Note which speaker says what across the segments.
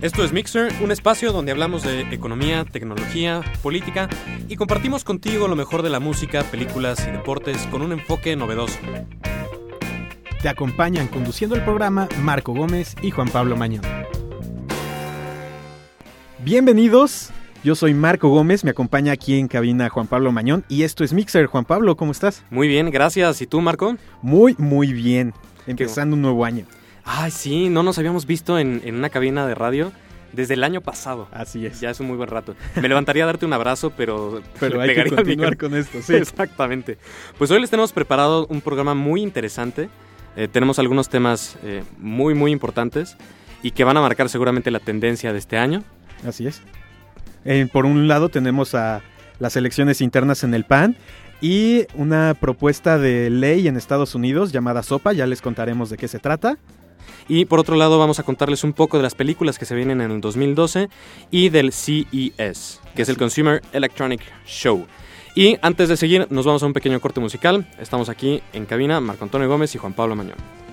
Speaker 1: Esto es Mixer, un espacio donde hablamos de economía, tecnología, política y compartimos contigo lo mejor de la música, películas y deportes con un enfoque novedoso.
Speaker 2: Te acompañan conduciendo el programa Marco Gómez y Juan Pablo Mañón. Bienvenidos, yo soy Marco Gómez, me acompaña aquí en cabina Juan Pablo Mañón y esto es Mixer. Juan Pablo, ¿cómo estás?
Speaker 1: Muy bien, gracias. ¿Y tú, Marco?
Speaker 2: Muy, muy bien, empezando un nuevo año.
Speaker 1: Ay, sí, no nos habíamos visto en, una cabina de radio desde el año pasado.
Speaker 2: Así es.
Speaker 1: Ya es un muy buen rato. Me levantaría a darte un abrazo, pero...
Speaker 2: Pero hay que continuar con esto, sí.
Speaker 1: Exactamente. Pues hoy les tenemos preparado un programa muy interesante. Eh, tenemos algunos temas eh, muy, muy importantes y que van a marcar seguramente la tendencia de este año.
Speaker 2: Así es. Eh, por un lado tenemos a las elecciones internas en el PAN y una propuesta de ley en Estados Unidos llamada SOPA, ya les contaremos de qué se trata.
Speaker 1: Y por otro lado vamos a contarles un poco de las películas que se vienen en el 2012 y del CES, que es el Consumer Electronic Show. Y antes de seguir, nos vamos a un pequeño corte musical. Estamos aquí en cabina, Marco Antonio Gómez y Juan Pablo Mañón.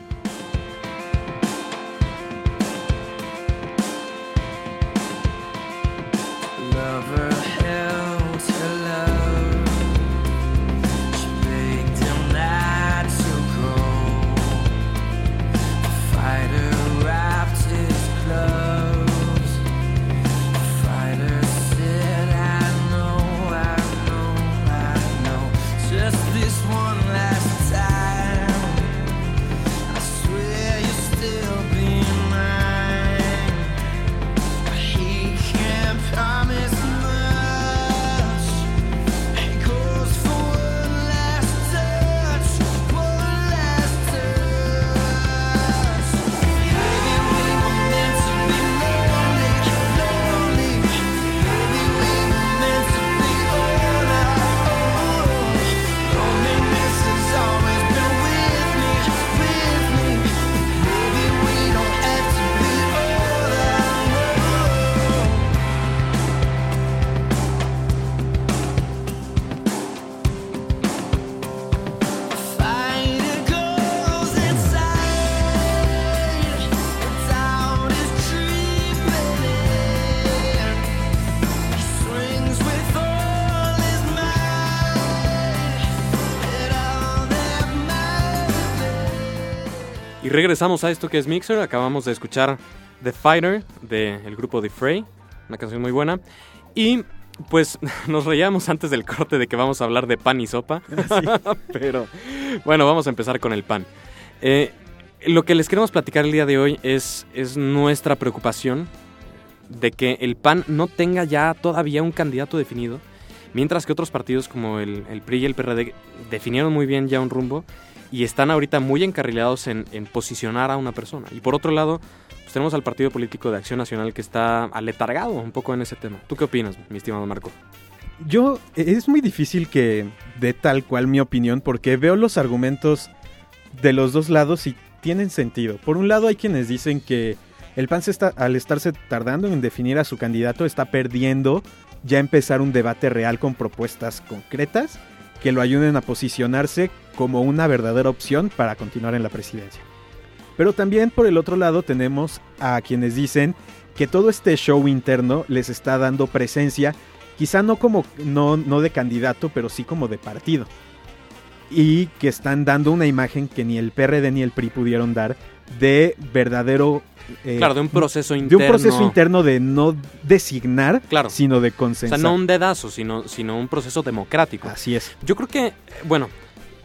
Speaker 1: Regresamos a esto que es Mixer. Acabamos de escuchar The Fighter del grupo The Fray, una canción muy buena. Y pues nos reíamos antes del corte de que vamos a hablar de pan y sopa. Pero bueno, vamos a empezar con el pan. Eh, lo que les queremos platicar el día de hoy es, es nuestra preocupación de que el PAN no tenga ya todavía un candidato definido, mientras que otros partidos como el, el PRI y el PRD definieron muy bien ya un rumbo y están ahorita muy encarrilados en, posicionar a una persona. Y por otro lado, pues tenemos al partido político de Acción Nacional que está aletargado un poco en ese tema. ¿Tú qué opinas, mi estimado Marco?
Speaker 2: Yo, es muy difícil que dé tal cual mi opinión porque veo los argumentos de los dos lados y tienen sentido. Por un lado hay quienes dicen que el PAN está, al estarse tardando en definir a su candidato está perdiendo ya empezar un debate real con propuestas concretas que lo ayuden a posicionarse como una verdadera opción para continuar en la presidencia. Pero también por el otro lado tenemos a quienes dicen que todo este show interno les está dando presencia, quizá no como no, no de candidato, pero sí como de partido. Y que están dando una imagen que ni el PRD ni el PRI pudieron dar de verdadero
Speaker 1: eh, claro, de un proceso interno.
Speaker 2: De un proceso interno de no designar, claro. sino de consensar.
Speaker 1: O sea, no un dedazo, sino, sino un proceso democrático.
Speaker 2: Así es.
Speaker 1: Yo creo que, bueno,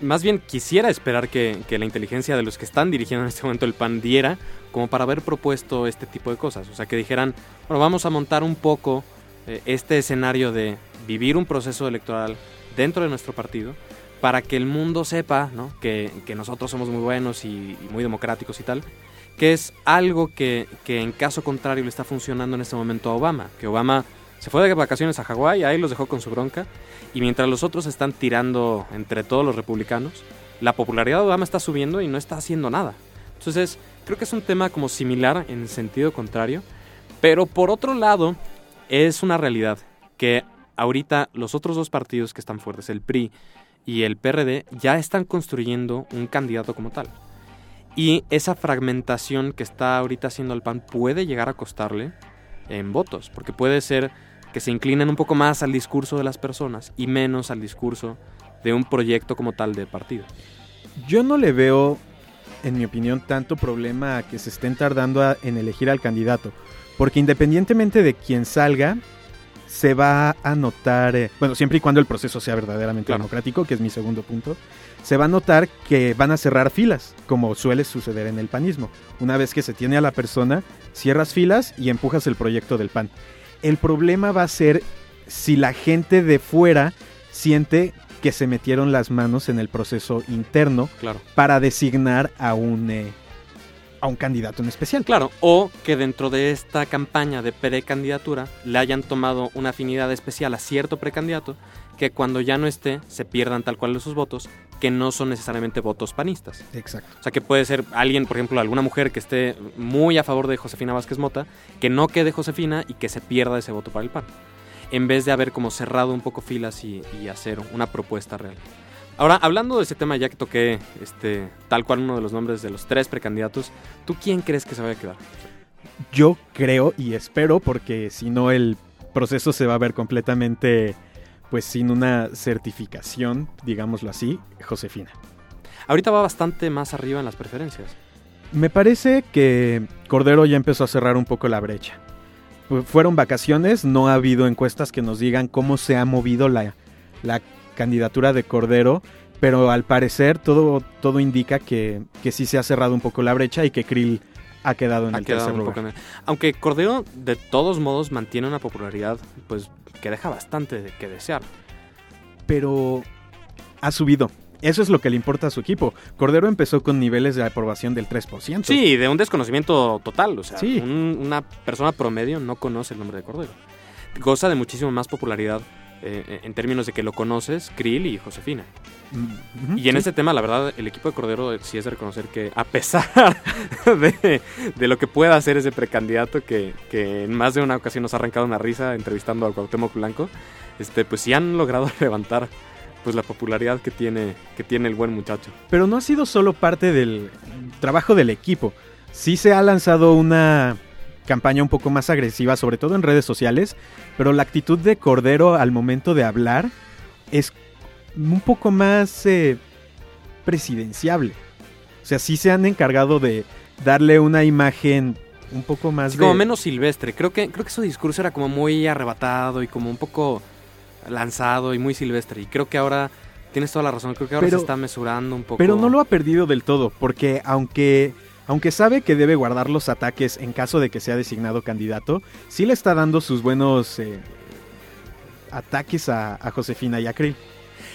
Speaker 1: más bien quisiera esperar que, la inteligencia de los que están dirigiendo en este momento el PAN diera como para haber propuesto este tipo de cosas. O sea, que dijeran, bueno, vamos a montar un poco eh, este escenario de vivir un proceso electoral dentro de nuestro partido para que el mundo sepa ¿no? que, nosotros somos muy buenos y, muy democráticos y tal, que es algo que, que en caso contrario le está funcionando en este momento a Obama, que Obama se fue de vacaciones a Hawái, ahí los dejó con su bronca. Y mientras los otros están tirando entre todos los republicanos, la popularidad de Obama está subiendo y no está haciendo nada. Entonces, creo que es un tema como similar en sentido contrario. Pero por otro lado, es una realidad que ahorita los otros dos partidos que están fuertes, el PRI y el PRD, ya están construyendo un candidato como tal. Y esa fragmentación que está ahorita haciendo el PAN puede llegar a costarle en votos, porque puede ser que se inclinen un poco más al discurso de las personas y menos al discurso de un proyecto como tal de partido.
Speaker 2: Yo no le veo, en mi opinión, tanto problema a que se estén tardando en elegir al candidato, porque independientemente de quién salga, se va a notar, eh, bueno, siempre y cuando el proceso sea verdaderamente democrático, que es mi segundo punto, se va a notar que van a cerrar filas, como suele suceder en el panismo. Una vez que se tiene a la persona, cierras filas y empujas el proyecto del PAN. El problema va a ser si la gente de fuera siente que se metieron las manos en el proceso interno para designar a un, eh, a un candidato en especial.
Speaker 1: Claro, o que dentro de esta campaña de precandidatura le hayan tomado una afinidad especial a cierto precandidato que cuando ya no esté se pierdan tal cual de sus votos, que no son necesariamente votos panistas.
Speaker 2: Exacto.
Speaker 1: O sea, que puede ser alguien, por ejemplo, alguna mujer que esté muy a favor de Josefina Vázquez Mota, que no quede Josefina y que se pierda ese voto para el PAN, en vez de haber como cerrado un poco filas y, y hacer una propuesta real. Ahora, hablando de ese tema, ya que toqué este, tal cual uno de los nombres de los tres precandidatos, ¿tú quién crees que se vaya a quedar?
Speaker 2: Yo creo y espero, porque si no el proceso se va a ver completamente, pues sin una certificación, digámoslo así, Josefina.
Speaker 1: Ahorita va bastante más arriba en las preferencias.
Speaker 2: Me parece que Cordero ya empezó a cerrar un poco la brecha. Fueron vacaciones, no ha habido encuestas que nos digan cómo se ha movido la, la candidatura de Cordero, pero al parecer todo, todo indica que, que sí se ha cerrado un poco la brecha y que Krill ha quedado en el tercer lugar.
Speaker 1: Aunque Cordero de todos modos mantiene una popularidad pues que deja bastante de que desear.
Speaker 2: Pero ha subido. Eso es lo que le importa a su equipo. Cordero empezó con niveles de aprobación del 3%.
Speaker 1: Sí, de un desconocimiento total. O sea, una persona promedio no conoce el nombre de Cordero. Goza de muchísimo más popularidad eh, en términos de que lo conoces, Krill y Josefina. Mm, y en ese tema, la verdad, el equipo de Cordero sí es de reconocer que, a pesar de, lo que pueda hacer ese precandidato, que, que, en más de una ocasión nos ha arrancado una risa entrevistando a Cuauhtémoc Blanco, este, pues sí han logrado levantar pues la popularidad que tiene, que tiene el buen muchacho.
Speaker 2: Pero no ha sido solo parte del trabajo del equipo. Sí se ha lanzado una campaña un poco más agresiva, sobre todo en redes sociales, pero la actitud de Cordero al momento de hablar es un poco más eh, presidenciable. O sea, sí se han encargado de darle una imagen un poco más...
Speaker 1: como menos silvestre. Creo que, creo que su discurso era como muy arrebatado y como un poco lanzado y muy silvestre. Y creo que ahora... Tienes toda la razón, creo que ahora se está mesurando un poco.
Speaker 2: Pero no lo ha perdido del todo, porque aunque aunque sabe que debe guardar los ataques en caso de que sea designado candidato, sí le está dando sus buenos eh, ataques a, Josefina y a.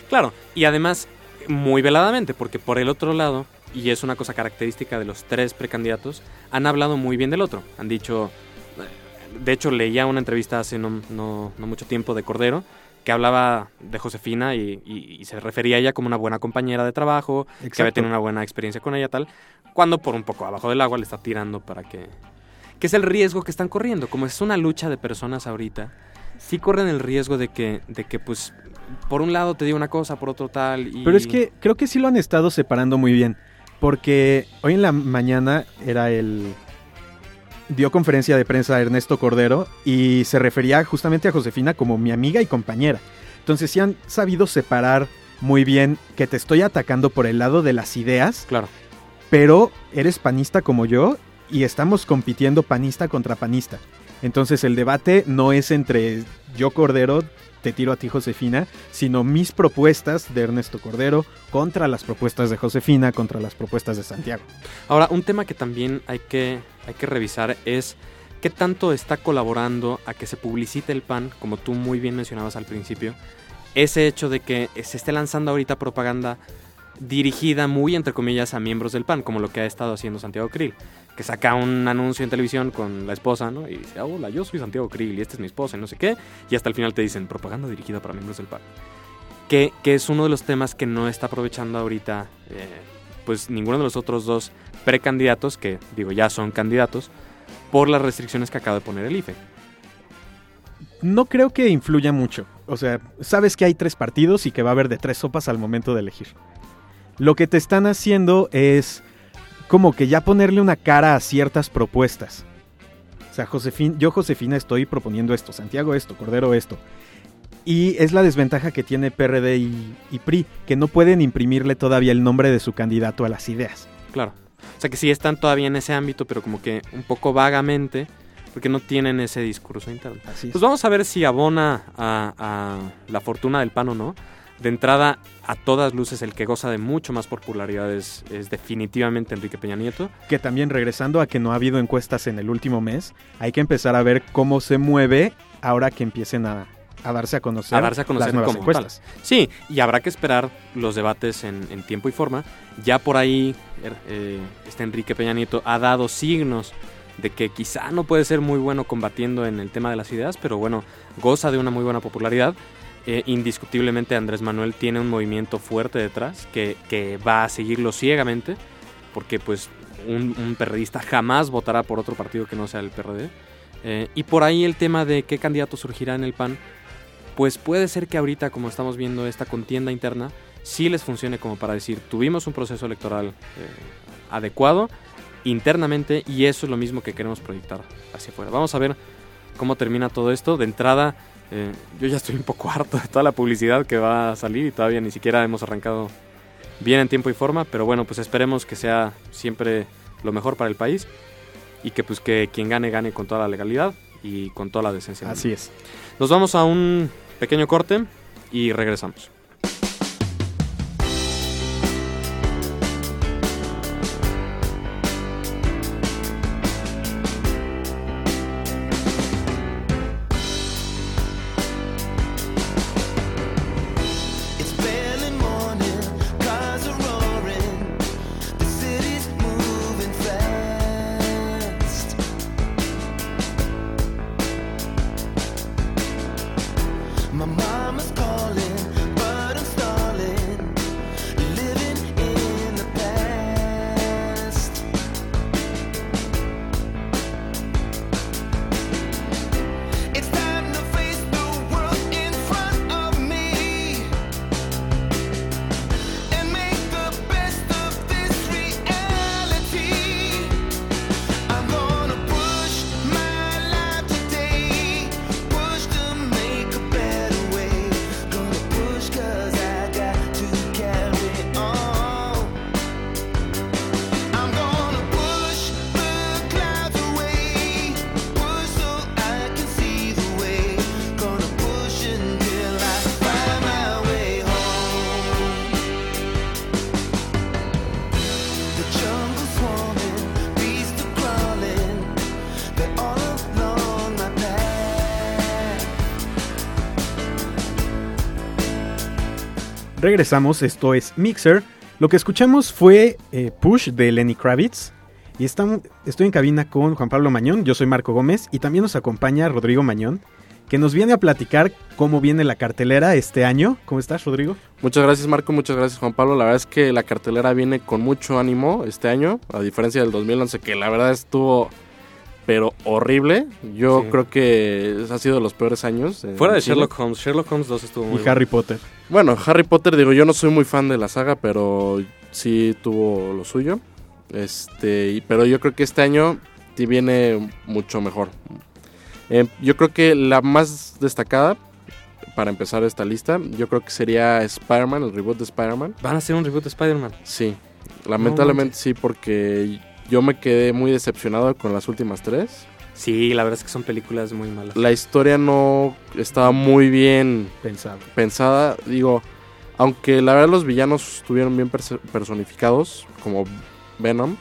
Speaker 1: Claro, y además muy veladamente, porque por el otro lado, y es una cosa característica de los tres precandidatos, han hablado muy bien del otro. Han dicho, de hecho leía una entrevista hace no, no mucho tiempo de Cordero, que hablaba de Josefina y, se refería a ella como una buena compañera de trabajo, que había tenido una buena experiencia con ella tal, cuando por un poco abajo del agua le está tirando para que... que es el riesgo que están corriendo, como es una lucha de personas ahorita, sí corren el riesgo de que, de que pues, por un lado te diga una cosa, por otro tal. Y...
Speaker 2: Pero es que creo que sí lo han estado separando muy bien, porque hoy en la mañana era el dio conferencia de prensa a Ernesto Cordero y se refería justamente a Josefina como mi amiga y compañera. Entonces sí han sabido separar muy bien que te estoy atacando por el lado de las ideas.
Speaker 1: Claro.
Speaker 2: Pero eres panista como yo y estamos compitiendo panista contra panista. Entonces el debate no es entre yo Cordero te tiro a ti Josefina, sino mis propuestas de Ernesto Cordero contra las propuestas de Josefina, contra las propuestas de Santiago.
Speaker 1: Ahora, un tema que también hay que, hay que revisar es qué tanto está colaborando a que se publicite el PAN, como tú muy bien mencionabas al principio, ese hecho de que se esté lanzando ahorita propaganda dirigida muy entre comillas a miembros del PAN, como lo que ha estado haciendo Santiago Krill que saca un anuncio en televisión con la esposa, ¿no? Y dice, hola, yo soy Santiago Krill y esta es mi esposa y no sé qué. Y hasta el final te dicen, propaganda dirigida para miembros del PAN. Que, que es uno de los temas que no está aprovechando ahorita, eh, pues ninguno de los otros dos precandidatos, que digo ya son candidatos, por las restricciones que acaba de poner el IFE.
Speaker 2: No creo que influya mucho. O sea, sabes que hay tres partidos y que va a haber de tres sopas al momento de elegir. Lo que te están haciendo es como que ya ponerle una cara a ciertas propuestas. sea, Josefina, yo Josefina estoy proponiendo esto, Santiago esto, Cordero esto. Y es la desventaja que tiene PRD y, y PRI, que no pueden imprimirle todavía el nombre de su candidato a las ideas.
Speaker 1: Claro. O sea que sí están todavía en ese ámbito, pero como que un poco vagamente, porque no tienen ese discurso interno.
Speaker 2: Así es.
Speaker 1: Pues vamos a ver si abona a, a la fortuna del PAN o no. De entrada, a todas luces, el que goza de mucho más popularidad es, es definitivamente Enrique Peña Nieto.
Speaker 2: que también regresando a que no ha habido encuestas en el último mes, hay que empezar a ver cómo se mueve ahora que empiecen a, a darse a conocer,
Speaker 1: A darse a conocer
Speaker 2: las nuevas
Speaker 1: como
Speaker 2: encuestas.
Speaker 1: Sí, y habrá que esperar los debates en, en tiempo y forma. Ya por ahí, er- eh, este Enrique Peña Nieto ha dado signos de que quizá no puede ser muy bueno combatiendo en el tema de las ideas, pero bueno, goza de una muy buena popularidad. Eh, indiscutiblemente Andrés Manuel tiene un movimiento fuerte detrás que, que va a seguirlo ciegamente, porque pues un, un perredista jamás votará por otro partido que no sea el PRD. Eh, y por ahí el tema de qué candidato surgirá en el PAN, pues puede ser que ahorita, como estamos viendo esta contienda interna, sí les funcione como para decir, tuvimos un proceso electoral eh, adecuado internamente y eso es lo mismo que queremos proyectar hacia afuera. Vamos a ver cómo termina todo esto. De entrada, eh, yo ya estoy un poco harto de toda la publicidad que va a salir y todavía ni siquiera hemos arrancado bien en tiempo y forma, pero bueno, pues esperemos que sea siempre lo mejor para el país y que pues que quien gane gane con toda la legalidad y con toda la decencia.
Speaker 2: Así es.
Speaker 1: nos vamos a un pequeño corte y regresamos.
Speaker 2: Regresamos, esto es Mixer. Lo que escuchamos fue eh, Push de Lenny Kravitz. Y estamos, estoy en cabina con Juan Pablo Mañón, yo soy Marco Gómez y también nos acompaña Rodrigo Mañón, que nos viene a platicar cómo viene la cartelera este año. ¿Cómo estás, Rodrigo?
Speaker 3: Muchas gracias Marco, muchas gracias Juan Pablo. La verdad es que la cartelera viene con mucho ánimo este año, a diferencia del 2011 que la verdad estuvo pero horrible. Yo
Speaker 1: Sí.
Speaker 3: creo que ha sido de los peores años.
Speaker 1: Fuera de
Speaker 3: cine.
Speaker 1: Sherlock Holmes, Sherlock Holmes 2 estuvo muy
Speaker 2: y Harry Potter.
Speaker 3: Bueno, Harry Potter, digo, yo no soy muy fan de la saga, pero sí tuvo lo suyo. Este, y- pero yo creo que este año sí viene mucho mejor. Eh, yo creo que la más destacada, para empezar esta lista, yo creo que sería Spider-Man, el reboot de Spider-Man.
Speaker 1: Van a hacer un reboot de Spider-Man.
Speaker 3: Sí, lamentablemente sí, porque yo me quedé muy decepcionado con las últimas tres.
Speaker 1: Sí, la verdad es que son películas muy malas.
Speaker 3: La historia no estaba muy bien
Speaker 2: Pensado.
Speaker 3: pensada. Digo, aunque la verdad los villanos estuvieron bien perso- personificados, como Venom,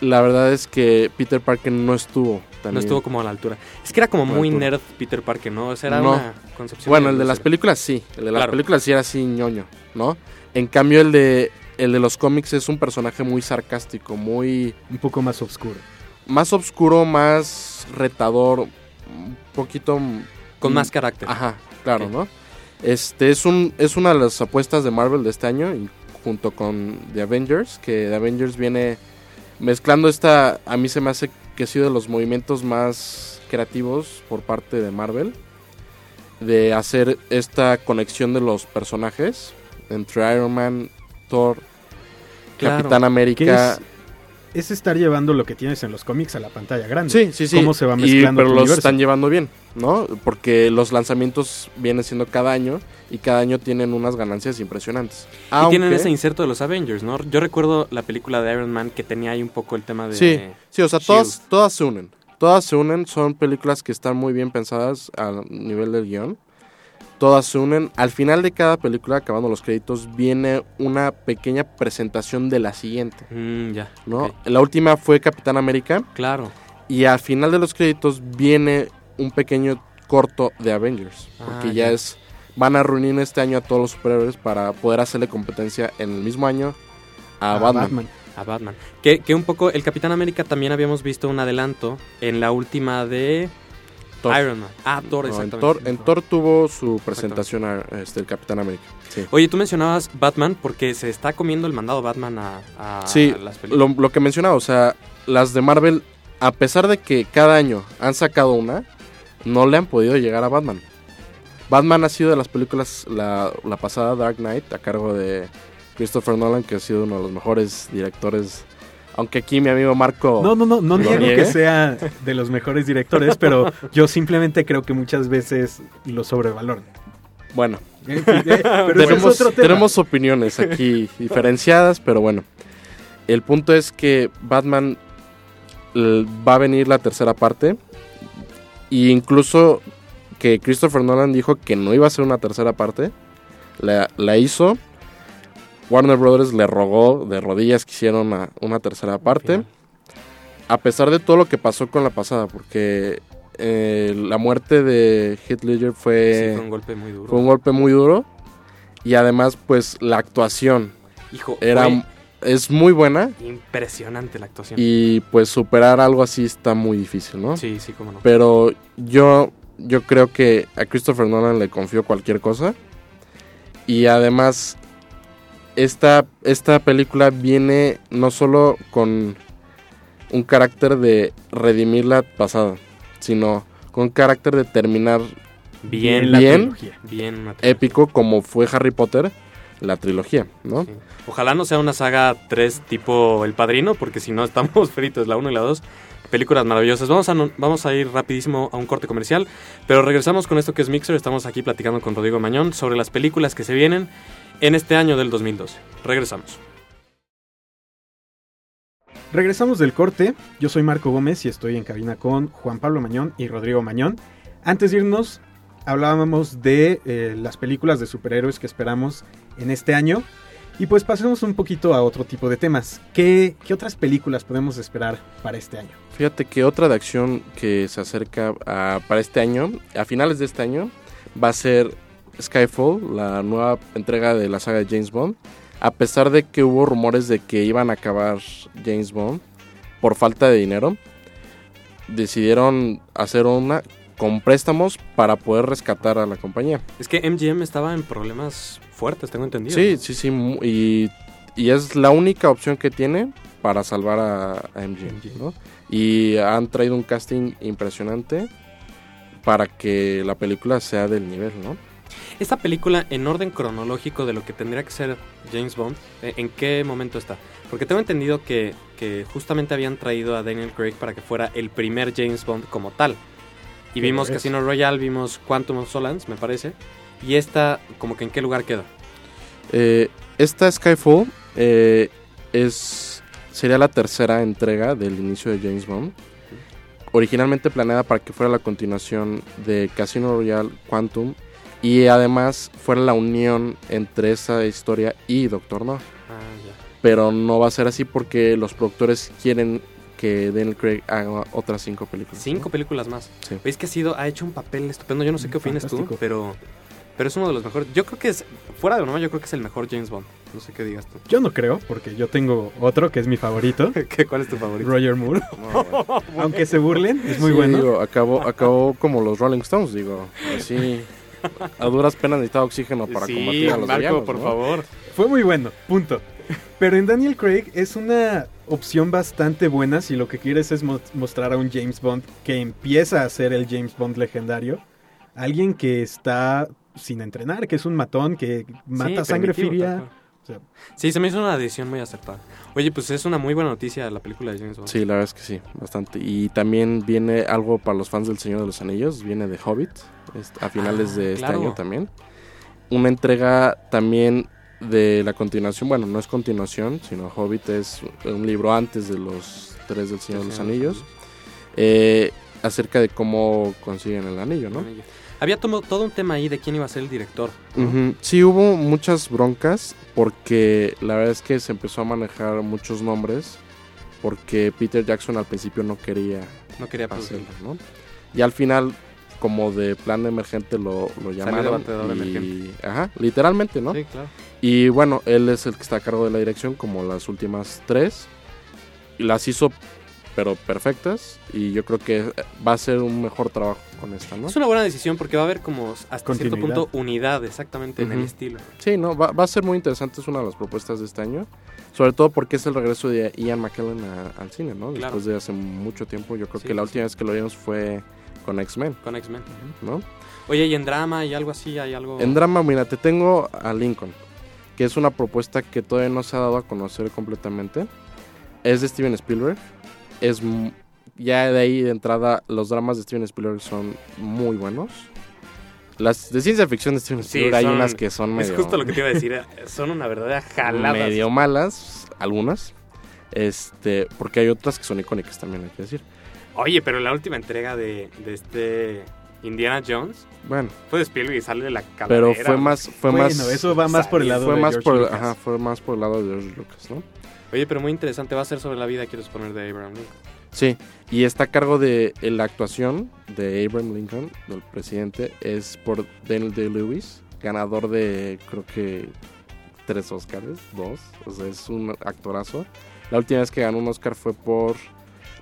Speaker 3: la verdad es que Peter Parker no estuvo tan
Speaker 1: No
Speaker 3: bien.
Speaker 1: estuvo como a la altura. Es que era como
Speaker 3: A
Speaker 1: muy
Speaker 3: altura.
Speaker 1: nerd Peter Parker, ¿no? O sea, era
Speaker 3: No.
Speaker 1: una concepción.
Speaker 3: Bueno, el de las películas sí, el de las
Speaker 1: Claro.
Speaker 3: películas sí era así ñoño, ¿no? En cambio el de el de los cómics es un personaje muy sarcástico, muy
Speaker 2: Un poco más oscuro.
Speaker 3: más oscuro, más retador, un poquito
Speaker 1: Con
Speaker 3: mm,
Speaker 1: más carácter.
Speaker 3: Ajá, claro. ¿no? Este es un es una de las apuestas de Marvel de este año y junto con The Avengers, que The Avengers viene mezclando esta a mí se me hace que ha sido de los movimientos más creativos por parte de Marvel de hacer esta conexión de los personajes entre Iron Man, Thor,
Speaker 1: Claro.
Speaker 3: Capitán América.
Speaker 2: es, es estar llevando lo que tienes en los cómics a la pantalla grande.
Speaker 3: Sí, sí, sí.
Speaker 2: Cómo se va
Speaker 3: Y-
Speaker 2: mezclando
Speaker 3: pero
Speaker 2: tu
Speaker 3: los
Speaker 2: universo.
Speaker 3: están llevando bien, ¿no? Porque los lanzamientos vienen siendo cada año y cada año tienen unas ganancias impresionantes.
Speaker 1: Y tienen ese inserto de los Avengers, ¿no? Yo recuerdo la película de Iron Man que tenía ahí un poco el tema de...
Speaker 3: Sí, sí, o sea, todas, todas se unen. Todas se unen, son películas que están muy bien pensadas a nivel del guion. Todas se unen. Al final de cada película, acabando los créditos, viene una pequeña presentación de la siguiente,
Speaker 1: Mm, ya,
Speaker 3: ¿no? La última fue Capitán América
Speaker 1: Claro.
Speaker 3: y al final de los créditos viene un pequeño corto de Avengers, porque
Speaker 1: Ah,
Speaker 3: ya
Speaker 1: ya.
Speaker 3: es van a reunir este año a todos los superhéroes para poder hacerle competencia en el mismo año a
Speaker 2: Ah,
Speaker 3: Batman.
Speaker 1: A Batman. Que, que un poco el Capitán América también habíamos visto un adelanto en la última de
Speaker 3: Thor.
Speaker 1: Iron Man. Ah, Thor,
Speaker 3: No, en,
Speaker 1: exactamente.
Speaker 3: Thor, en Thor tuvo su presentación a, este, el Capitán América. Sí,
Speaker 1: Oye, tú mencionabas Batman porque se está comiendo el mandado Batman a, a
Speaker 3: Sí,
Speaker 1: las películas.
Speaker 3: lo, lo que mencionaba, o sea, las de Marvel, a pesar de que cada año han sacado una, no le han podido llegar a Batman. Batman ha sido de las películas, la, la pasada Dark Knight, a cargo de Christopher Nolan, que ha sido uno de los mejores directores. Aunque aquí mi amigo Marco...
Speaker 2: No, no, no, no
Speaker 3: ¿Lo
Speaker 2: niego que sea de los mejores directores, pero yo simplemente creo que muchas veces lo sobrevaloran.
Speaker 3: Bueno,
Speaker 2: Eh, eh, pero
Speaker 3: tenemos, opiniones aquí diferenciadas, pero bueno. El punto es que Batman l- va a venir la tercera parte. E incluso que Christopher Nolan dijo que no iba a ser una tercera parte. La, la hizo. Warner Brothers le rogó de rodillas que hiciera una, una tercera parte.
Speaker 1: Final.
Speaker 3: A pesar de todo lo que pasó con la pasada, porque eh, la muerte de Heath Ledger
Speaker 1: Sí, fue un golpe muy duro.
Speaker 3: fue un golpe muy duro. Y además, pues la actuación
Speaker 1: Hijo,
Speaker 3: era
Speaker 1: fue
Speaker 3: es muy buena.
Speaker 1: impresionante la actuación.
Speaker 3: Y pues superar algo así está muy difícil, ¿no?
Speaker 1: Sí, sí, cómo no.
Speaker 3: Pero yo, yo creo que a Christopher Nolan le confío cualquier cosa. Y además, esta, esta película viene no solo con un carácter de redimir la pasada, sino con
Speaker 1: carácter
Speaker 3: carácter de terminar
Speaker 1: Bien,
Speaker 2: la trilogía.
Speaker 1: bien. trilogía.
Speaker 3: épico como fue Harry Potter, la trilogía, ¿no?
Speaker 1: Sí. Ojalá no sea una saga 3 tipo El Padrino, porque si no estamos fritos, la 1 y la 2. Películas maravillosas. Vamos a, vamos a ir rapidísimo a un corte comercial, pero regresamos con esto que es Mixer. Estamos aquí platicando con Rodrigo Mañón sobre las películas que se vienen en este año del 2012. Regresamos.
Speaker 2: Regresamos del corte. Yo soy Marco Gómez y estoy en cabina con Juan Pablo Mañón y Rodrigo Mañón. Antes de irnos, hablábamos de eh, las películas de superhéroes que esperamos en este año. Y pues pasemos un poquito a otro tipo de temas. ¿Qué, qué otras películas podemos esperar para este año?
Speaker 3: Fíjate que otra de acción que se acerca a- para este año, a finales de este año, va a ser Skyfall, la nueva entrega de la saga de James Bond. A pesar de que hubo rumores de que iban a acabar James Bond por falta de dinero, decidieron hacer una con préstamos para poder rescatar a la compañía.
Speaker 1: Es que MGM estaba en problemas fuertes, tengo entendido.
Speaker 3: Sí, sí, sí, y, y es la única opción que tiene para salvar a, a MGM,
Speaker 1: MGM.
Speaker 3: ¿no? Y han traído un casting impresionante para que la película sea del nivel, ¿no?
Speaker 1: Esta película, en orden cronológico de lo que tendría que ser James Bond, eh, ¿en qué momento está? Porque tengo entendido que, que justamente habían traído a Daniel Craig para que fuera el primer James Bond como tal. Y vimos
Speaker 2: es.
Speaker 1: Casino Royale, vimos Quantum of Solace, me parece. Y esta, como que en qué lugar queda.
Speaker 3: Eh, esta Skyfall eh, es sería la tercera entrega del inicio de James Bond. Originalmente planeada para que fuera la continuación de Casino Royale Quantum y además fuera la unión entre esa historia y Doctor No.
Speaker 1: Ah, ya.
Speaker 3: Pero no va a ser así porque los productores quieren que Daniel Craig haga otras cinco películas.
Speaker 1: Cinco películas más.
Speaker 3: Sí.
Speaker 1: Veis que ha sido, ha hecho un papel estupendo. Yo no sé qué opinas tú, pero, pero es uno de los mejores. Yo creo que es, fuera de broma, yo creo que es el mejor James Bond. No sé qué digas tú.
Speaker 2: Yo no creo, porque yo tengo otro que es mi favorito,
Speaker 1: ¿Qué, ¿Cuál es tu favorito?
Speaker 2: Roger Moore.
Speaker 3: No, bueno.
Speaker 2: Aunque se burlen, es muy
Speaker 3: Sí,
Speaker 2: bueno.
Speaker 3: digo, acabó, acabó como los Rolling Stones, digo. Así. A duras penas necesitaba oxígeno para
Speaker 1: sí,
Speaker 3: combatir a los
Speaker 1: Marco,
Speaker 3: villanos,
Speaker 1: por
Speaker 3: ¿no?
Speaker 1: favor.
Speaker 2: Fue muy bueno, punto. Pero en Daniel Craig es una opción bastante buena si lo que quieres es mo- mostrar a un James Bond que empieza a ser el James Bond legendario. Alguien que está sin entrenar, que es un matón, que mata
Speaker 1: Sí,
Speaker 2: sangre fría sea,
Speaker 1: Sí, se me hizo una decisión muy acertada. Oye, pues es una muy buena noticia la película de James Bond.
Speaker 3: Sí, la verdad es que sí, bastante. Y también viene algo para los fans del Señor de los Anillos, viene de Hobbit, a finales
Speaker 1: Ah,
Speaker 3: de este
Speaker 1: claro.
Speaker 3: año también. Una entrega también de la continuación, bueno, no es continuación, sino Hobbit es un libro antes de los tres del Señor de los Anillos, eh, acerca de cómo consiguen el anillo, ¿no?
Speaker 1: Había tomo- todo un tema ahí de quién iba a ser el director. ¿no?
Speaker 3: Sí, hubo muchas broncas porque la verdad es que se empezó a manejar muchos nombres porque Peter Jackson al principio no quería
Speaker 1: No quería
Speaker 3: hacerlo. ¿no? Y al final, como de plan emergente, lo, lo llamaron. y-
Speaker 1: emergente.
Speaker 3: Ajá, literalmente, ¿no?
Speaker 1: Sí, claro.
Speaker 3: Y bueno, él es el que está a cargo de la dirección, como las últimas tres. Y las hizo, pero perfectas. Y yo creo que va a ser un mejor trabajo con esta, ¿no?
Speaker 1: Es una buena decisión porque va a haber como hasta cierto punto unidad exactamente en el estilo.
Speaker 3: Sí, no, va, va a ser muy interesante, es una de las propuestas de este año. Sobre todo porque es el regreso de Ian McKellen a- al cine, ¿no?
Speaker 1: Claro.
Speaker 3: Después de hace mucho tiempo, yo creo
Speaker 1: Sí,
Speaker 3: que la
Speaker 1: sí,
Speaker 3: última vez que lo vimos fue con X-Men,
Speaker 1: Con X-Men.
Speaker 3: ¿no?
Speaker 1: Oye, y en drama y algo así, hay algo.
Speaker 3: En drama, mira, te tengo a Lincoln, que es una propuesta que todavía no se ha dado a conocer completamente. Es de Steven Spielberg. Es ya de ahí de entrada los dramas de Steven Spielberg son muy buenos. Las de ciencia ficción de Steven
Speaker 1: Sí,
Speaker 3: Spielberg hay
Speaker 1: son-
Speaker 3: unas que son
Speaker 1: es
Speaker 3: medio
Speaker 1: justo lo que te iba a decir. eh, Son una verdadera jalada.
Speaker 3: medio malas, algunas. Este, porque hay otras que son icónicas también, hay que decir.
Speaker 1: Oye, pero la última entrega de, de este Indiana Jones
Speaker 3: Bueno,
Speaker 1: fue de Spielberg y sale de la calavera.
Speaker 3: pero fue más fue
Speaker 2: bueno,
Speaker 3: más
Speaker 2: eso va más por el lado
Speaker 3: fue
Speaker 2: de
Speaker 3: más
Speaker 2: George
Speaker 3: por
Speaker 2: Lucas.
Speaker 3: ajá, fue más por el lado de George Lucas, ¿no?
Speaker 1: Oye, pero muy interesante. Va a ser sobre la vida, quiero suponer, de Abraham Lincoln.
Speaker 3: Sí, y está a cargo de eh, la actuación de Abraham Lincoln, del presidente, es por Daniel Day-Lewis, ganador de creo que tres Oscars, dos, o sea, es un actorazo. La última vez que ganó un Oscar fue por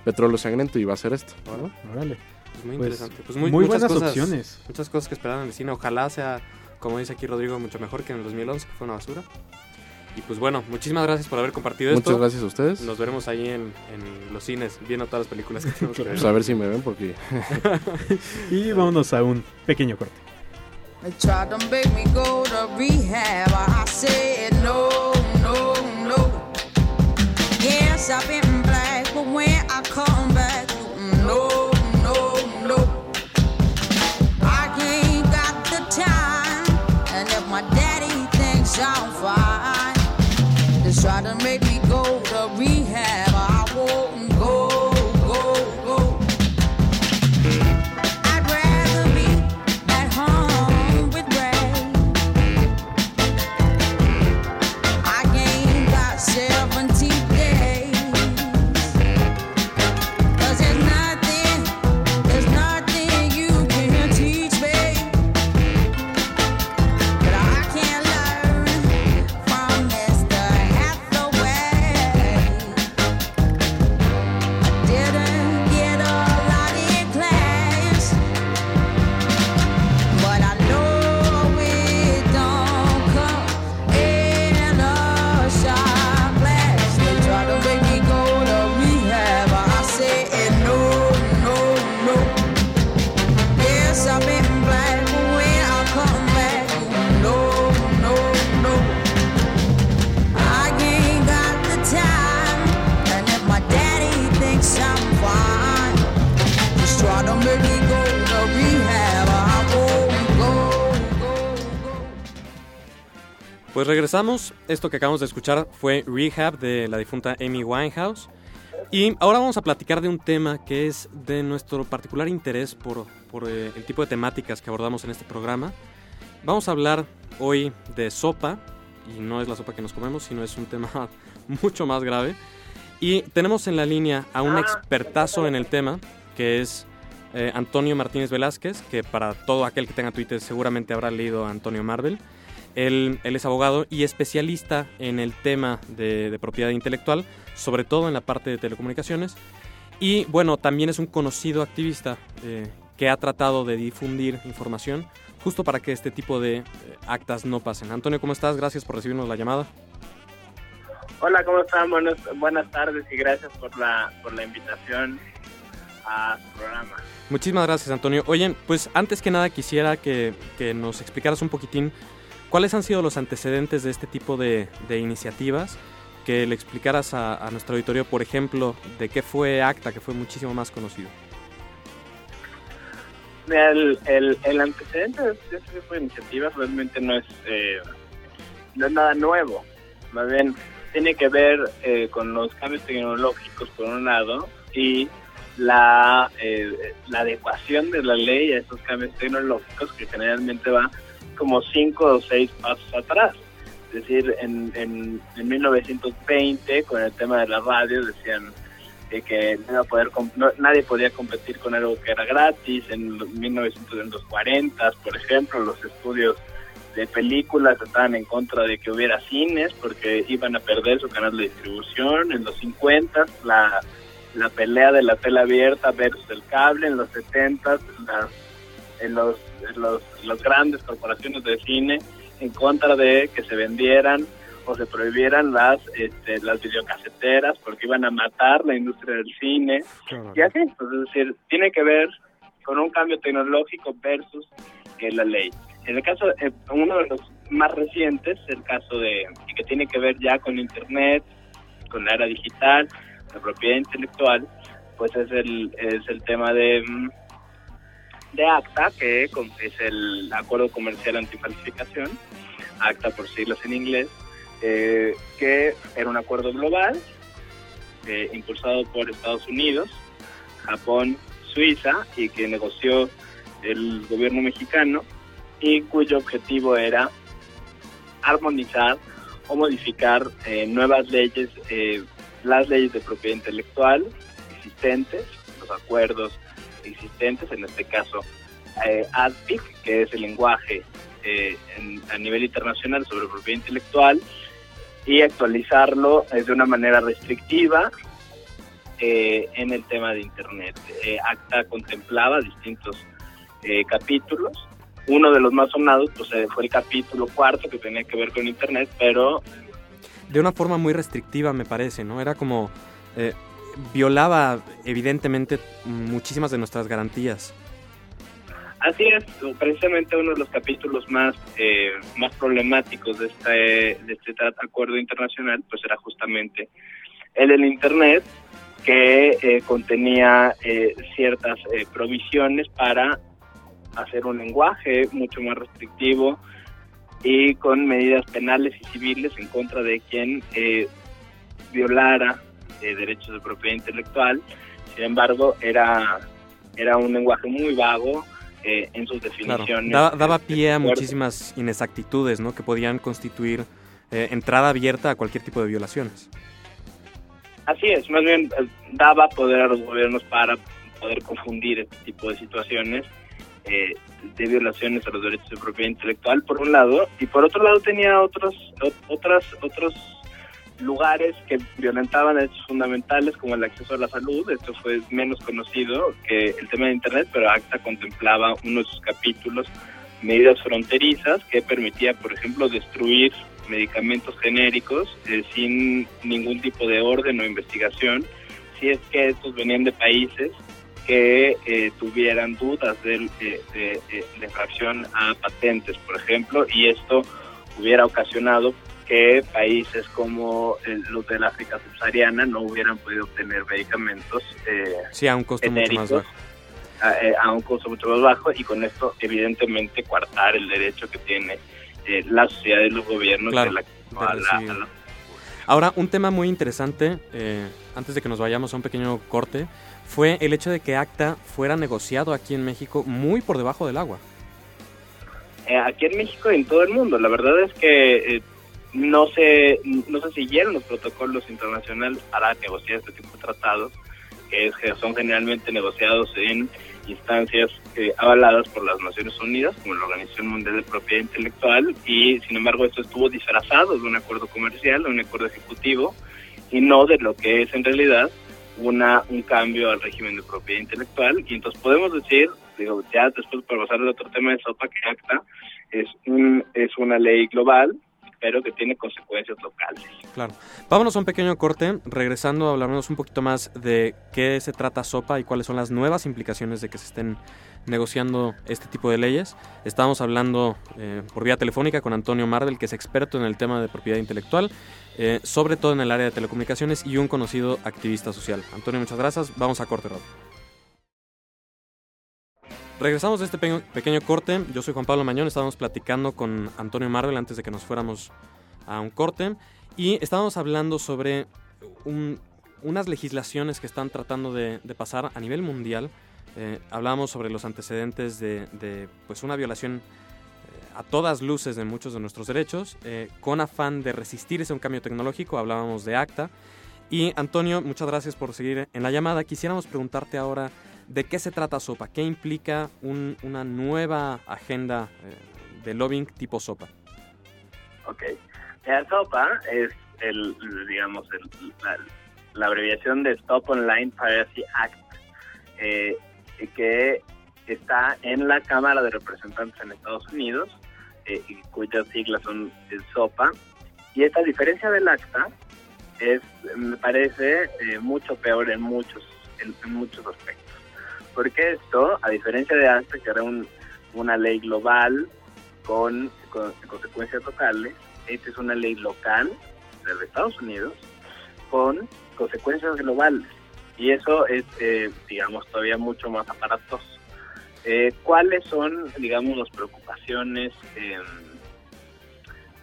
Speaker 3: Petróleo Sangriento y va a ser esto, ¿no?
Speaker 2: órale.
Speaker 1: Pues muy
Speaker 2: Pues,
Speaker 1: interesante. Pues
Speaker 2: Muy,
Speaker 1: muy, muchas
Speaker 2: buenas
Speaker 1: cosas,
Speaker 2: opciones.
Speaker 1: Muchas cosas que esperaban en el cine. Ojalá sea, como dice aquí Rodrigo, mucho mejor que en el 2011, que fue una basura. Y pues bueno, muchísimas gracias por haber compartido
Speaker 3: Muchas
Speaker 1: esto.
Speaker 3: gracias a ustedes.
Speaker 1: Nos veremos ahí en, en los cines, viendo todas las películas que tenemos que ver.
Speaker 3: Pues a ver si me ven porque
Speaker 2: Y vámonos a un pequeño corte.
Speaker 4: They try to
Speaker 1: regresamos. Esto que acabamos de escuchar fue Rehab de la difunta Amy Winehouse. Y ahora vamos a platicar de un tema que es de nuestro particular interés por, por, eh, el tipo de temáticas que abordamos en este programa. Vamos a hablar hoy de sopa, y no es la sopa que nos comemos, sino es un tema mucho más grave. Y tenemos en la línea a un expertazo en el tema, que es eh, Antonio Martínez Velázquez, que para todo aquel que tenga Twitter seguramente habrá leído a Antonio Marvel. Él, él es abogado y especialista en el tema de, de propiedad intelectual, sobre todo en la parte de telecomunicaciones. Y bueno, también es un conocido activista eh, que ha tratado de difundir información justo para que este tipo de eh, actas no pasen. Antonio, ¿cómo estás? Gracias por recibirnos la llamada.
Speaker 5: Hola, ¿cómo están? Buenas, buenas tardes y gracias por la, por la invitación a su programa.
Speaker 1: Muchísimas gracias, Antonio. Oye, pues antes que nada quisiera que, que nos explicaras un poquitín ¿Cuáles han sido los antecedentes de este tipo de, de iniciativas? Que le explicaras a, a nuestro auditorio, por ejemplo, de qué fue ACTA, que fue muchísimo más conocido.
Speaker 5: El, el, el antecedente de este tipo de iniciativas realmente no es, eh, no es nada nuevo. Más bien, tiene que ver eh, con los cambios tecnológicos, por un lado, y la, eh, la adecuación de la ley a esos cambios tecnológicos, que generalmente va como cinco o seis pasos atrás. Es decir, en, en, en 1920, con el tema de la radio, decían de que no poder no- nadie podía competir con algo que era gratis. En los 1940, por ejemplo, los estudios de películas estaban en contra de que hubiera cines porque iban a perder su canal de distribución. En los 50, la, la pelea de la tela abierta versus el cable. En los 70, las, en los, en los, las grandes corporaciones de cine en contra de que se vendieran o se prohibieran las este, las videocaseteras porque iban a matar la industria del cine y así, pues, es decir, tiene que ver con un cambio tecnológico versus eh, la ley. En el caso, eh, uno de los más recientes, el caso de, que tiene que ver ya con Internet, con la era digital, la propiedad intelectual, pues es el, es el tema de, mm, de ACTA, que es el Acuerdo Comercial Antifalsificación, ACTA por siglas en inglés, eh, que era un acuerdo global eh, impulsado por Estados Unidos, Japón, Suiza y que negoció el gobierno mexicano y cuyo objetivo era armonizar o modificar eh, nuevas leyes, eh, las leyes de propiedad intelectual existentes, los acuerdos existentes, en este caso eh, ADPIC, que es el lenguaje eh, a nivel internacional sobre propiedad intelectual, y actualizarlo eh, de una manera restrictiva eh, en el tema de Internet. Eh, ACTA contemplaba distintos eh, capítulos. Uno de los más sonados pues, fue el capítulo cuarto que tenía que ver con Internet, pero
Speaker 1: De una forma muy restrictiva, me parece, ¿no? Era como... eh, violaba, evidentemente, muchísimas de nuestras garantías.
Speaker 5: Así es, precisamente uno de los capítulos más eh, más problemáticos de este, de este acuerdo internacional, pues era justamente el del Internet, que eh, contenía eh, ciertas eh, provisiones para hacer un lenguaje mucho más restrictivo y con medidas penales y civiles en contra de quien eh, violara eh, derechos de propiedad intelectual. Sin embargo, era, era un lenguaje muy vago eh, en sus
Speaker 1: Claro,
Speaker 5: definiciones.
Speaker 1: daba, pie a muchísimas inexactitudes, ¿no? Que podían constituir eh, entrada abierta a cualquier tipo de violaciones.
Speaker 5: Así es, más bien eh, daba poder a los gobiernos para poder confundir este tipo de situaciones eh, de violaciones a los derechos de propiedad intelectual, por un lado, y por otro lado tenía otros otras otros lugares que violentaban derechos fundamentales como el acceso a la salud. Esto fue menos conocido que el tema de Internet, pero ACTA contemplaba uno de sus capítulos medidas fronterizas que permitía, por ejemplo, destruir medicamentos genéricos eh, sin ningún tipo de orden o investigación, si es que estos venían de países que eh, tuvieran dudas de, de, de- de infracción a patentes, por ejemplo, y esto hubiera ocasionado que países como eh, los del África subsahariana no hubieran podido obtener medicamentos eh,
Speaker 1: Sí, a un costo mucho más bajo.
Speaker 5: a, eh, a un costo mucho más bajo y con esto evidentemente coartar el derecho que tiene eh, la sociedad y los gobiernos
Speaker 1: Claro,
Speaker 5: de la,
Speaker 1: de
Speaker 5: a la-
Speaker 1: recibir.
Speaker 5: a la-
Speaker 1: Ahora, un tema muy interesante, eh, antes de que nos vayamos a un pequeño corte, fue el hecho de que ACTA fuera negociado aquí en México muy por debajo del agua.
Speaker 5: eh, aquí en México y en todo el mundo. La verdad es que no se no se siguieron los protocolos internacionales para negociar este tipo de tratados, que, son generalmente negociados en instancias eh, avaladas por las Naciones Unidas, como la Organización Mundial de Propiedad Intelectual, y sin embargo esto estuvo disfrazado de un acuerdo comercial, de un acuerdo ejecutivo, y no de lo que es en realidad una un cambio al régimen de propiedad intelectual. Y entonces podemos decir, digo, ya después para pasar al otro tema de SOPA, que ACTA es, un, es una ley global, pero que tiene consecuencias locales.
Speaker 1: Claro. Vámonos a un pequeño corte, regresando a hablarnos un poquito más de qué se trata SOPA y cuáles son las nuevas implicaciones de que se estén negociando este tipo de leyes. Estábamos hablando eh, por vía telefónica con Antonio Marvel, que es experto en el tema de propiedad intelectual, eh, sobre todo en el área de telecomunicaciones y un conocido activista social. Antonio, muchas gracias. Vamos a corte, Rob. Regresamos de este pe- pequeño corte. Yo soy Juan Pablo Mañón. Estábamos platicando con Antonio Marvel antes de que nos fuéramos a un corte. Y estábamos hablando sobre un- unas legislaciones que están tratando de, de pasar a nivel mundial. Eh, hablábamos sobre los antecedentes de, de, pues una violación eh, a todas luces de muchos de nuestros derechos, eh, con afán de resistirse a un cambio tecnológico. Hablábamos de ACTA. Y Antonio, muchas gracias por seguir en la llamada. Quisiéramos preguntarte ahora de qué se trata SOPA, qué implica un- una nueva agenda eh, de lobbying tipo SOPA.
Speaker 5: Ok. La SOPA es el, digamos, el- la, la abreviación de Stop Online Piracy Act, eh, que está en la Cámara de Representantes en Estados Unidos, eh, y cuyas siglas son el SOPA. Y esta diferencia del ACTA es, me parece, eh, mucho peor en muchos, en, en muchos aspectos. Porque esto, a diferencia de ACTA, que era un- una ley global con, con consecuencias locales, esta es una ley local de Estados Unidos con consecuencias globales. Y eso es, eh, digamos, todavía mucho más aparatoso. Eh, ¿Cuáles son, digamos, las preocupaciones eh,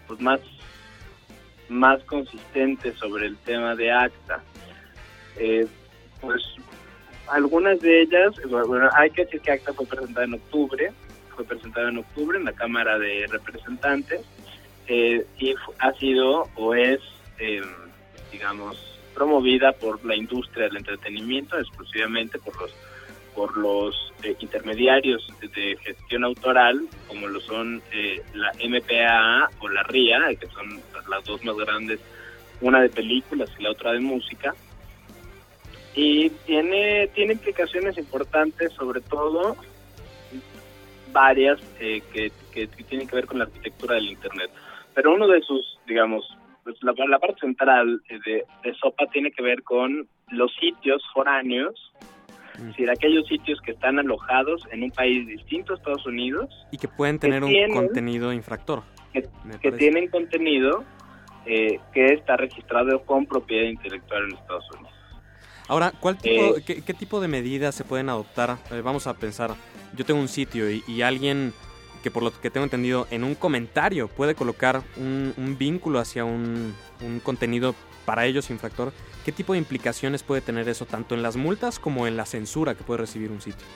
Speaker 5: pues más, más consistentes sobre el tema de ACTA? Eh, pues algunas de ellas, bueno, hay que decir que ACTA fue presentada en octubre, fue presentada en octubre en la Cámara de Representantes eh, y ha sido o es, eh, digamos, promovida por la industria del entretenimiento, exclusivamente por los por los eh, intermediarios de gestión autoral, como lo son eh, la MPAA o la RIA, que son las dos más grandes, una de películas y la otra de música. Y tiene, tiene implicaciones importantes, sobre todo varias eh, que, que, que tienen que ver con la arquitectura del Internet. Pero uno de sus, digamos, pues la, la parte central de, de SOPA tiene que ver con los sitios foráneos, es decir, aquellos sitios que están alojados en un país distinto a Estados Unidos,
Speaker 1: Y que pueden tener un
Speaker 5: tienen-
Speaker 1: contenido infractor.
Speaker 5: que, tienen contenido eh, que está registrado con propiedad intelectual en Estados Unidos.
Speaker 1: Ahora, ¿cuál tipo,
Speaker 5: Eh,
Speaker 1: qué, qué tipo de medidas se pueden adoptar? Eh, vamos a pensar, yo tengo un sitio y, y alguien que por lo que tengo entendido en un comentario puede colocar un, un vínculo hacia un, un contenido para ellos infractor. ¿Qué tipo de implicaciones puede tener eso tanto en las multas como en la censura que puede recibir un sitio?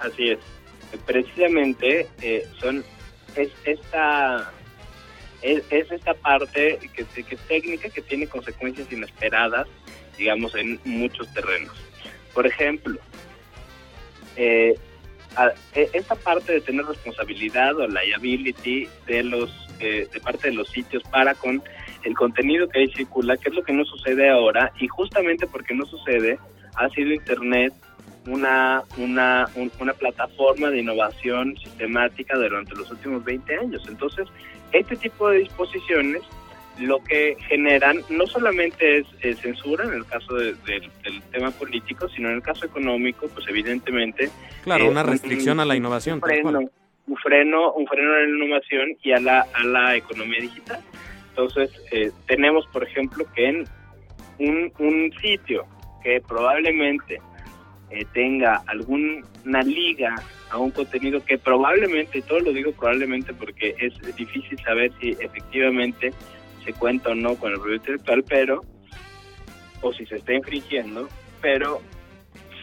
Speaker 5: Así es. Precisamente eh, son es esta es, es esta parte que, que es técnica que tiene consecuencias inesperadas, digamos, en muchos terrenos. Por ejemplo, eh, a- e- esta parte de tener responsabilidad o liability de los eh, de parte de los sitios para con el contenido que ahí circula, que es lo que no sucede ahora y justamente porque no sucede ha sido Internet una, una, un- una plataforma de innovación sistemática durante los últimos 20 años. Entonces, este tipo de disposiciones lo que generan no solamente es, censura en el caso de- del- del tema político, sino en el caso económico, pues evidentemente
Speaker 1: Claro,
Speaker 5: eh,
Speaker 1: una
Speaker 5: un-
Speaker 1: restricción a la innovación.
Speaker 5: Freno, un freno, un freno a la innovación y a la, a la economía digital. Entonces, eh, tenemos, por ejemplo, que en un, un sitio que probablemente eh, tenga alguna liga a un contenido que probablemente, y todo lo digo probablemente porque es difícil saber si efectivamente se cuenta o no con el proyecto intelectual, pero, o si se está infringiendo, pero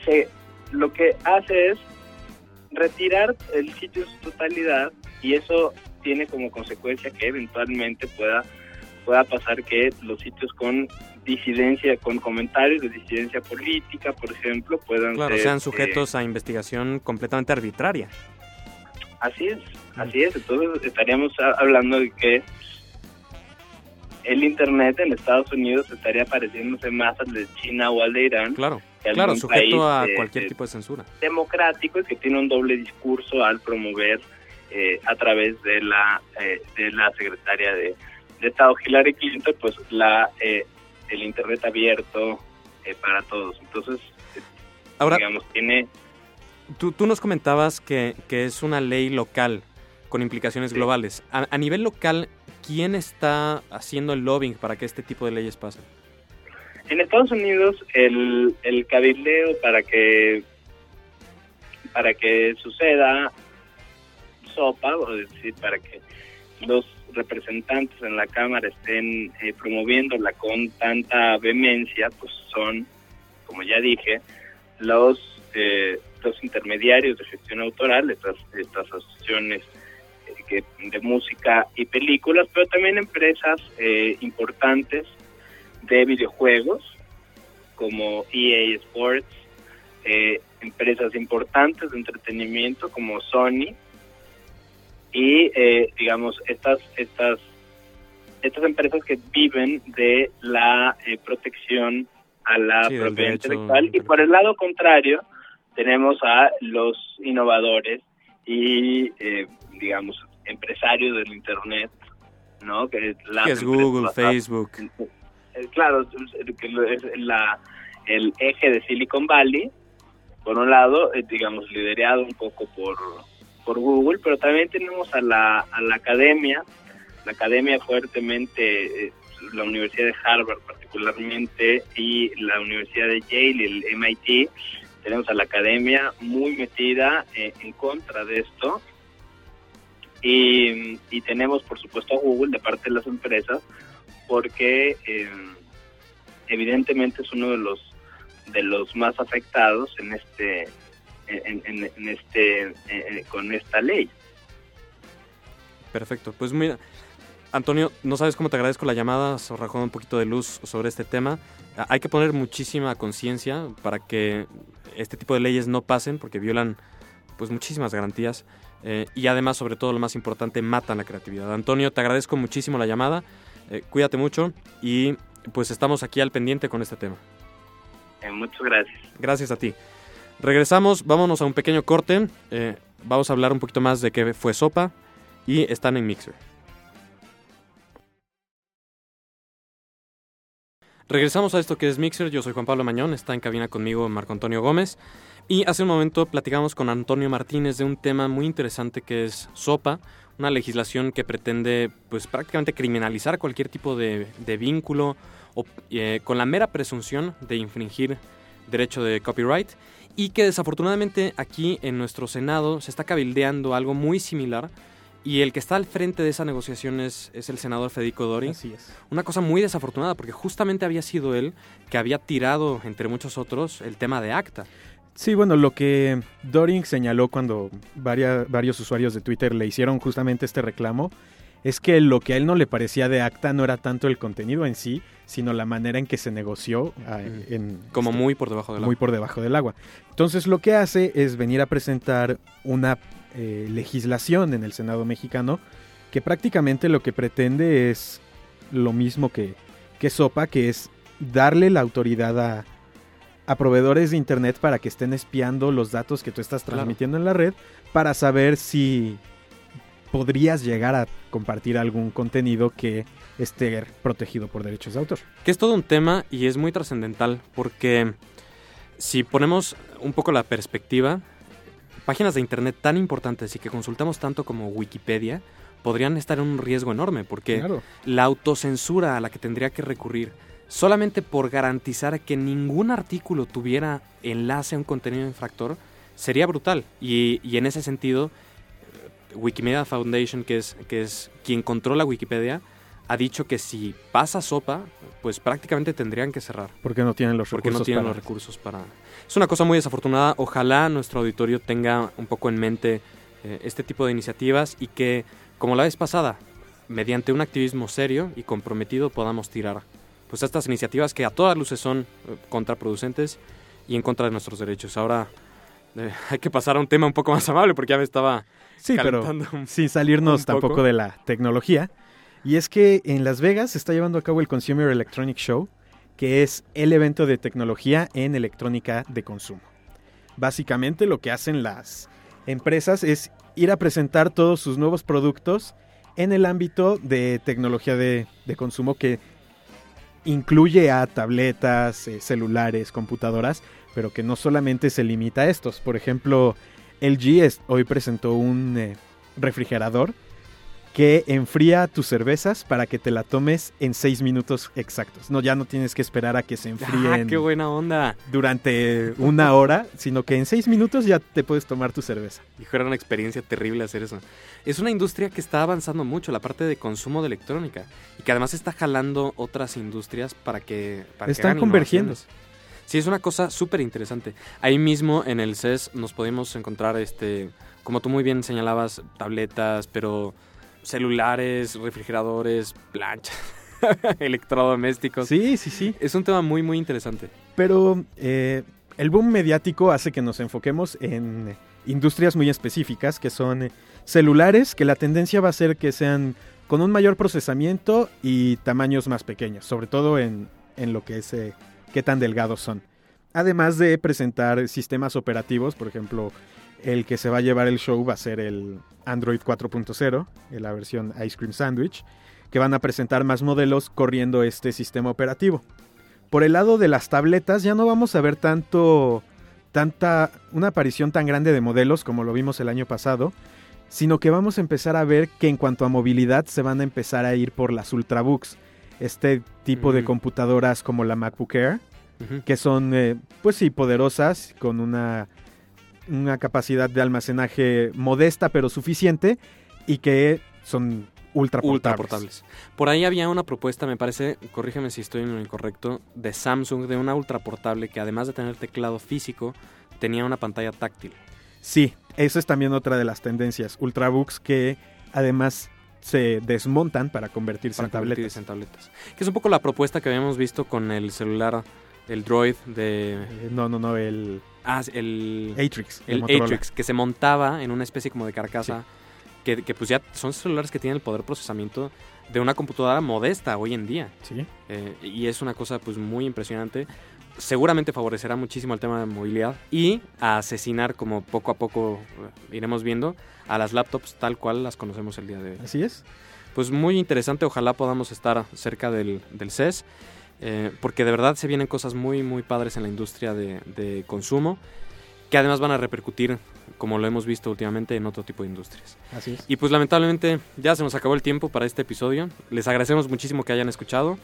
Speaker 5: se, lo que hace es retirar el sitio en su totalidad y eso tiene como consecuencia que eventualmente pueda pueda pasar que los sitios con disidencia, con comentarios de disidencia política, por ejemplo, puedan
Speaker 1: Claro,
Speaker 5: ser,
Speaker 1: sean
Speaker 5: eh,
Speaker 1: sujetos a investigación completamente arbitraria.
Speaker 5: así es, así es. Entonces estaríamos hablando de que el Internet en Estados Unidos estaría pareciéndose más al de China o al de Irán
Speaker 1: Claro,
Speaker 5: que
Speaker 1: claro, sujeto a
Speaker 5: eh,
Speaker 1: cualquier tipo de censura.
Speaker 5: democrático y que tiene un doble discurso al promover eh, a través de la eh, de la secretaria de, de Estado Hillary Clinton pues la eh, el internet abierto eh, para todos entonces eh,
Speaker 1: Ahora,
Speaker 5: digamos tiene
Speaker 1: Tú, tú nos comentabas que, que es una ley local con implicaciones
Speaker 5: Sí.
Speaker 1: globales. A, a nivel local, ¿quién está haciendo el lobbying para que este tipo de leyes pasen?
Speaker 5: En Estados Unidos el, el cabildeo para que para que suceda sopa, o decir, para que los representantes en la Cámara estén eh, promoviéndola con tanta vehemencia, pues son, como ya dije, los eh, los intermediarios de gestión autoral, estas, estas asociaciones que, de música y películas, pero también empresas eh, importantes de videojuegos como EA Sports, eh, empresas importantes de entretenimiento como Sony y eh, digamos estas estas estas empresas que viven de la eh, protección a la
Speaker 1: Sí,
Speaker 5: propiedad intelectual. Y por el lado contrario tenemos a los innovadores y eh, digamos empresarios del internet no que es, las
Speaker 1: Google, Facebook.
Speaker 5: eh, claro, es- que lo- es la, el eje de Silicon Valley, por un lado, eh, digamos, liderado un poco por, por Google, pero también tenemos a la, a la academia, la academia fuertemente, eh, la Universidad de Harvard particularmente, y la Universidad de Yale, el MIT, tenemos a la academia muy metida en contra de esto. Y, y tenemos, por supuesto, a Google de parte de las empresas, porque eh, evidentemente es uno de los de los más afectados en este en, este eh, con esta ley
Speaker 1: Perfecto. Pues mira, Antonio, no sabes cómo te agradezco la llamada, arrojado un poquito de luz sobre este tema. Ah, Hay que poner muchísima conciencia para que este tipo de leyes no pasen, porque violan pues muchísimas garantías eh, y además, sobre todo, lo más importante, matan la creatividad. Antonio, te agradezco muchísimo la llamada, eh, cuídate mucho y pues estamos aquí al pendiente con este tema.
Speaker 5: Eh, muchas gracias
Speaker 1: Gracias a ti. Regresamos, vámonos a un pequeño corte. eh, vamos a hablar un poquito más de qué fue Sopa y están en Mixer. Regresamos a esto que es Mixer. Yo soy Juan Pablo Mañón. Está en cabina conmigo Marco Antonio Gómez. Y hace un momento platicamos con Antonio Martínez de un tema muy interesante que es SOPA, una legislación que pretende pues prácticamente criminalizar cualquier tipo de, vínculo eh, con la mera presunción de infringir derecho de copyright y que desafortunadamente aquí en nuestro Senado se está cabildeando algo muy similar y el que está al frente de esa negociación es, es el senador Federico Dori.
Speaker 2: Así es.
Speaker 1: Una cosa muy desafortunada porque justamente había sido él que había tirado, entre muchos otros, el tema de ACTA.
Speaker 2: Sí, bueno, lo que Doring señaló cuando varia- varios usuarios de Twitter le hicieron justamente este reclamo es que lo que a él no le parecía de acta no era tanto el contenido en sí, sino la manera en que se negoció ah, en,
Speaker 1: Como
Speaker 2: este,
Speaker 1: muy por debajo de la...
Speaker 2: muy por debajo del agua. Entonces lo que hace es venir a presentar una eh, legislación en el Senado mexicano que prácticamente lo que pretende es lo mismo que, que SOPA, que es darle la autoridad a, a proveedores de Internet para que estén espiando los datos que tú estás
Speaker 1: Claro.
Speaker 2: transmitiendo en la red para saber si podrías llegar a compartir algún contenido que esté protegido por derechos de autor.
Speaker 1: Que es todo un tema y es muy trascendental porque si ponemos un poco la perspectiva, páginas de internet tan importantes y que consultamos tanto como Wikipedia podrían estar en un riesgo enorme porque
Speaker 2: Claro.
Speaker 1: la autocensura a la que tendría que recurrir solamente por garantizar que ningún artículo tuviera enlace a un contenido infractor sería brutal y, y en ese sentido Wikimedia Foundation que es, que es quien controla Wikipedia ha dicho que si pasa sopa pues prácticamente tendrían que cerrar
Speaker 2: Porque no tienen los
Speaker 1: porque
Speaker 2: recursos
Speaker 1: no tienen
Speaker 2: para-
Speaker 1: los recursos para... Es una cosa muy desafortunada. Ojalá nuestro auditorio tenga un poco en mente eh, este tipo de iniciativas y que, como la vez pasada, mediante un activismo serio y comprometido podamos tirar pues estas iniciativas que a todas luces son eh, contraproducentes y en contra de nuestros derechos. Ahora eh, hay que pasar a un tema un poco más amable porque ya me estaba
Speaker 2: Sí, pero
Speaker 1: un-
Speaker 2: sin salirnos tampoco
Speaker 1: poco.
Speaker 2: de la tecnología. Y es que en Las Vegas se está llevando a cabo el Consumer Electronic Show, que es el evento de tecnología en electrónica de consumo. Básicamente lo que hacen las empresas es ir a presentar todos sus nuevos productos en el ámbito de tecnología de, de consumo que incluye a tabletas, eh, celulares, computadoras, pero que no solamente se limita a estos. Por ejemplo, LG hoy presentó un eh, refrigerador que enfría tus cervezas para que te la tomes en 6 minutos exactos. No, ya no tienes que esperar a que se
Speaker 1: Ah,
Speaker 2: enfríen
Speaker 1: qué buena onda.
Speaker 2: durante una hora, sino que en 6 minutos ya te puedes tomar tu cerveza.
Speaker 1: Hijo, era una experiencia terrible hacer eso. Es una industria que está avanzando mucho, la parte de consumo de electrónica. Y que además está jalando otras industrias para que. Para
Speaker 2: Están convergiendo.
Speaker 1: Sí, es una cosa súper interesante. Ahí mismo en el CES nos podemos encontrar, este, como tú muy bien señalabas, tabletas, pero celulares, refrigeradores, planchas, electrodomésticos.
Speaker 2: Sí, sí, sí.
Speaker 1: Es un tema muy, muy interesante.
Speaker 2: Pero eh, el boom mediático hace que nos enfoquemos en industrias muy específicas, que son celulares, que la tendencia va a ser que sean con un mayor procesamiento y tamaños más pequeños, sobre todo en, en lo que es eh, qué tan delgados son. Además de presentar sistemas operativos, por ejemplo, el que se va a llevar el show va a ser el Android 4.0, en la versión Ice Cream Sandwich, que van a presentar más modelos corriendo este sistema operativo. Por el lado de las tabletas ya no vamos a ver tanto tanta una aparición tan grande de modelos como lo vimos el año pasado, sino que vamos a empezar a ver que en cuanto a movilidad se van a empezar a ir por las Ultrabooks, este tipo de
Speaker 1: Ujú.
Speaker 2: computadoras como la MacBook Air, que son, eh, pues sí, poderosas, con una, una capacidad de almacenaje modesta pero suficiente y que son ultra portables.
Speaker 1: ultra portables. Por ahí había una propuesta, me parece, corrígeme si estoy en lo incorrecto, de Samsung de una ultra portable que además de tener teclado físico, tenía una pantalla táctil.
Speaker 2: Sí, esa es también otra de las tendencias, ultrabooks que además se desmontan para convertirse
Speaker 1: para
Speaker 2: en tabletas.
Speaker 1: convertirse en tabletas. Que es un poco la propuesta que habíamos visto con el celular, el Droid de...
Speaker 2: Eh, no, no, no, el
Speaker 1: Ah, el...
Speaker 2: Atrix.
Speaker 1: el. Atrix, que se montaba en una especie como de carcasa, que, que pues ya son celulares que tienen el poder de procesamiento de una computadora modesta hoy en día.
Speaker 2: Sí,
Speaker 1: Eh, y es una cosa pues muy impresionante. Seguramente favorecerá muchísimo el tema de movilidad y a asesinar, como poco a poco eh, iremos viendo, a las laptops tal cual las conocemos el día de hoy.
Speaker 2: así es.
Speaker 1: Pues muy interesante, ojalá podamos estar cerca del, del CES, eh, porque de verdad se vienen cosas muy, muy padres en la industria de, de consumo, que además van a repercutir, como lo hemos visto últimamente, en otro tipo de industrias.
Speaker 2: Así es.
Speaker 1: Y pues lamentablemente ya se nos acabó el tiempo para este episodio. Les agradecemos muchísimo que hayan escuchado.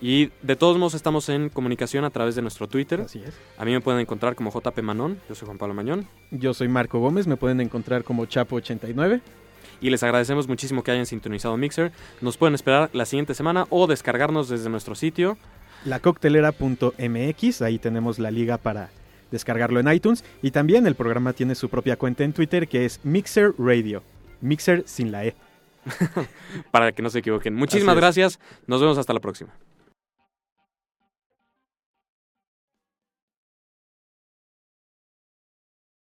Speaker 1: Y de todos modos estamos en comunicación a través de nuestro Twitter.
Speaker 2: Así es.
Speaker 1: A mí me pueden encontrar como JP Manón, yo soy Juan Pablo Mañón.
Speaker 2: Yo soy Marco Gómez, me pueden encontrar como Chapo89.
Speaker 1: Y les agradecemos muchísimo que hayan sintonizado Mixer. Nos pueden esperar la siguiente semana o descargarnos desde nuestro sitio.
Speaker 2: lacoctelera.mx, ahí tenemos la liga para descargarlo en iTunes. Y también el programa tiene su propia cuenta en Twitter que es Mixer Radio. Mixer sin la E.
Speaker 1: para que no se equivoquen. Muchísimas gracias. Nos vemos hasta la próxima.